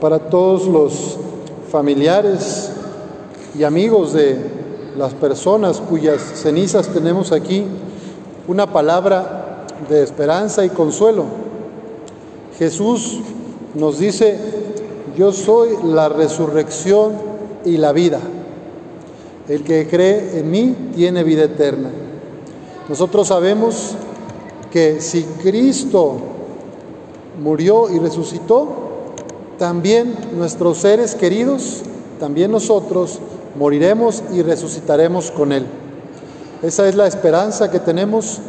para todos los familiares y amigos de las personas cuyas cenizas tenemos aquí, una palabra de esperanza y consuelo. Jesús nos dice, yo soy la resurrección y la vida. El que cree en mí tiene vida eterna. Nosotros sabemos que si Cristo murió y resucitó, también nuestros seres queridos, también nosotros moriremos y resucitaremos con Él. Esa es la esperanza que tenemos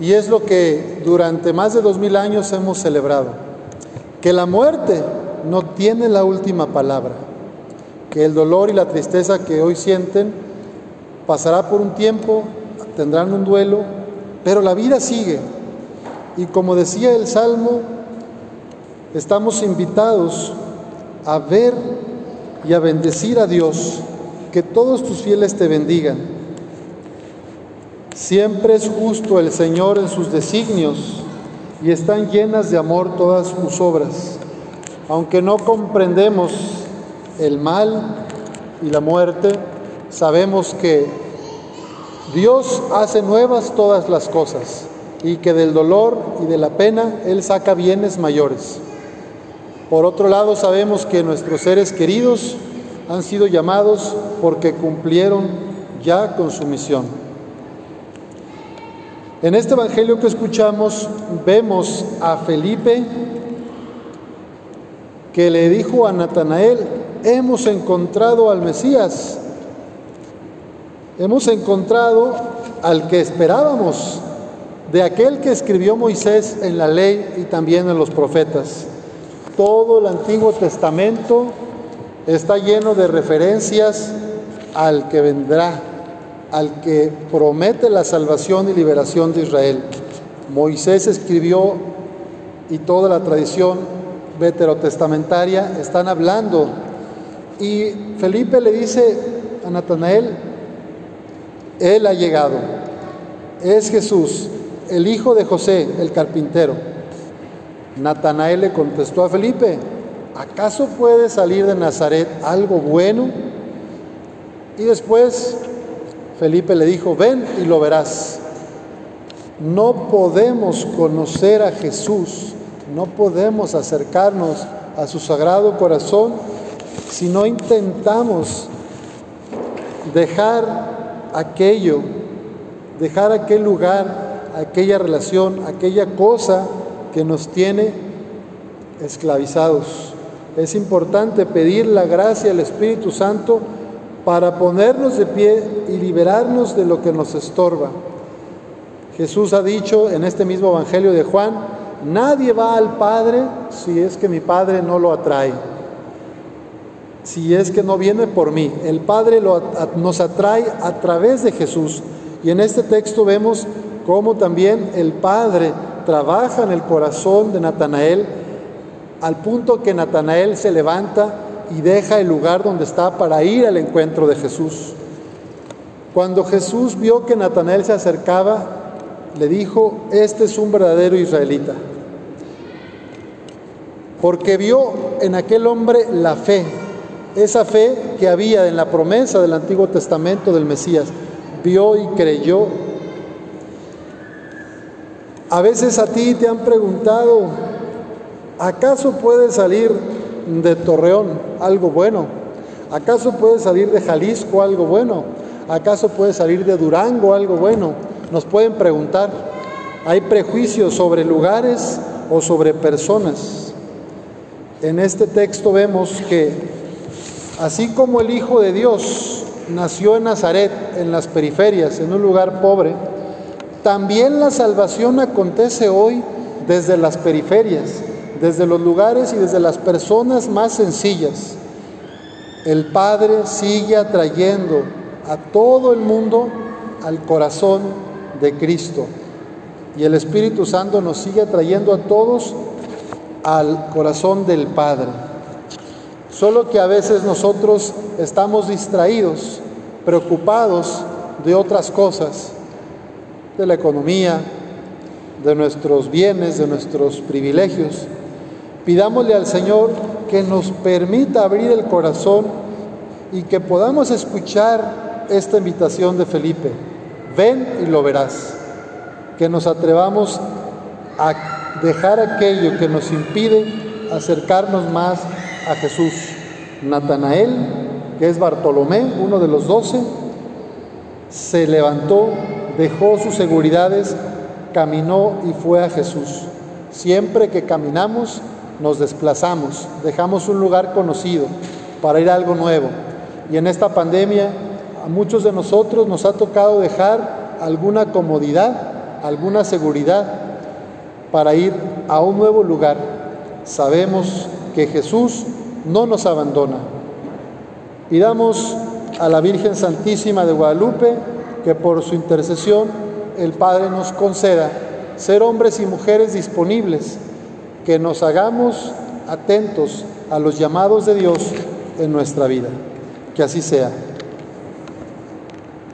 y es lo que durante más de dos mil años hemos celebrado. Que la muerte no tiene la última palabra, que el dolor y la tristeza que hoy sienten pasará por un tiempo, tendrán un duelo, pero la vida sigue. Y como decía el Salmo, estamos invitados a ver y a bendecir a Dios, que todos tus fieles te bendigan. Siempre es justo el Señor en sus designios y están llenas de amor todas sus obras. Aunque no comprendemos el mal y la muerte, sabemos que Dios hace nuevas todas las cosas y que del dolor y de la pena Él saca bienes mayores. Por otro lado, sabemos que nuestros seres queridos han sido llamados porque cumplieron ya con su misión. En este Evangelio que escuchamos vemos a Felipe que le dijo a Natanael, hemos encontrado al Mesías, hemos encontrado al que esperábamos, de aquel que escribió Moisés en la ley y también en los profetas. Todo el Antiguo Testamento está lleno de referencias al que vendrá, al que promete la salvación y liberación de Israel. Moisés escribió y toda la tradición veterotestamentaria están hablando. Y Felipe le dice a Natanael, Él ha llegado, es Jesús, el hijo de José, el carpintero. Natanael le contestó a Felipe, ¿acaso puede salir de Nazaret algo bueno? Y después Felipe le dijo, ven y lo verás. No podemos conocer a Jesús, no podemos acercarnos a su sagrado corazón si no intentamos dejar aquello, dejar aquel lugar, aquella relación, aquella cosa que nos tiene esclavizados. Es importante pedir la gracia al Espíritu Santo para ponernos de pie y liberarnos de lo que nos estorba. Jesús ha dicho en este mismo Evangelio de Juan, nadie va al Padre si es que mi Padre no lo atrae, si es que no viene por mí. El Padre nos atrae a través de Jesús. Y en este texto vemos cómo también el Padre trabaja en el corazón de Natanael al punto que Natanael se levanta y deja el lugar donde está para ir al encuentro de Jesús. Cuando Jesús vio que Natanael se acercaba, le dijo, este es un verdadero israelita, porque vio en aquel hombre la fe, esa fe que había en la promesa del Antiguo Testamento del Mesías, vio y creyó. A veces a ti te han preguntado, ¿Acaso puede salir de Torreón algo bueno? ¿Acaso puede salir de Jalisco algo bueno? ¿Acaso puede salir de Durango algo bueno? Nos pueden preguntar. Hay prejuicios sobre lugares o sobre personas. En este texto vemos que así como el Hijo de Dios nació en Nazaret, en las periferias, en un lugar pobre, también la salvación acontece hoy desde las periferias desde los lugares y desde las personas más sencillas. El Padre sigue atrayendo a todo el mundo al corazón de Cristo. Y el Espíritu Santo nos sigue atrayendo a todos al corazón del Padre. Solo que a veces nosotros estamos distraídos, preocupados de otras cosas, de la economía, de nuestros bienes, de nuestros privilegios. Pidámosle al Señor que nos permita abrir el corazón y que podamos escuchar esta invitación de Felipe. Ven y lo verás. Que nos atrevamos a dejar aquello que nos impide acercarnos más a Jesús. Natanael, que es Bartolomé, uno de los doce, se levantó, dejó sus seguridades, caminó y fue a Jesús. Siempre que caminamos, nos desplazamos, dejamos un lugar conocido para ir a algo nuevo. Y en esta pandemia a muchos de nosotros nos ha tocado dejar alguna comodidad, alguna seguridad para ir a un nuevo lugar. Sabemos que Jesús no nos abandona. Pidamos a la Virgen Santísima de Guadalupe que por su intercesión el Padre nos conceda ser hombres y mujeres disponibles, que nos hagamos atentos a los llamados de Dios en nuestra vida. Que así sea.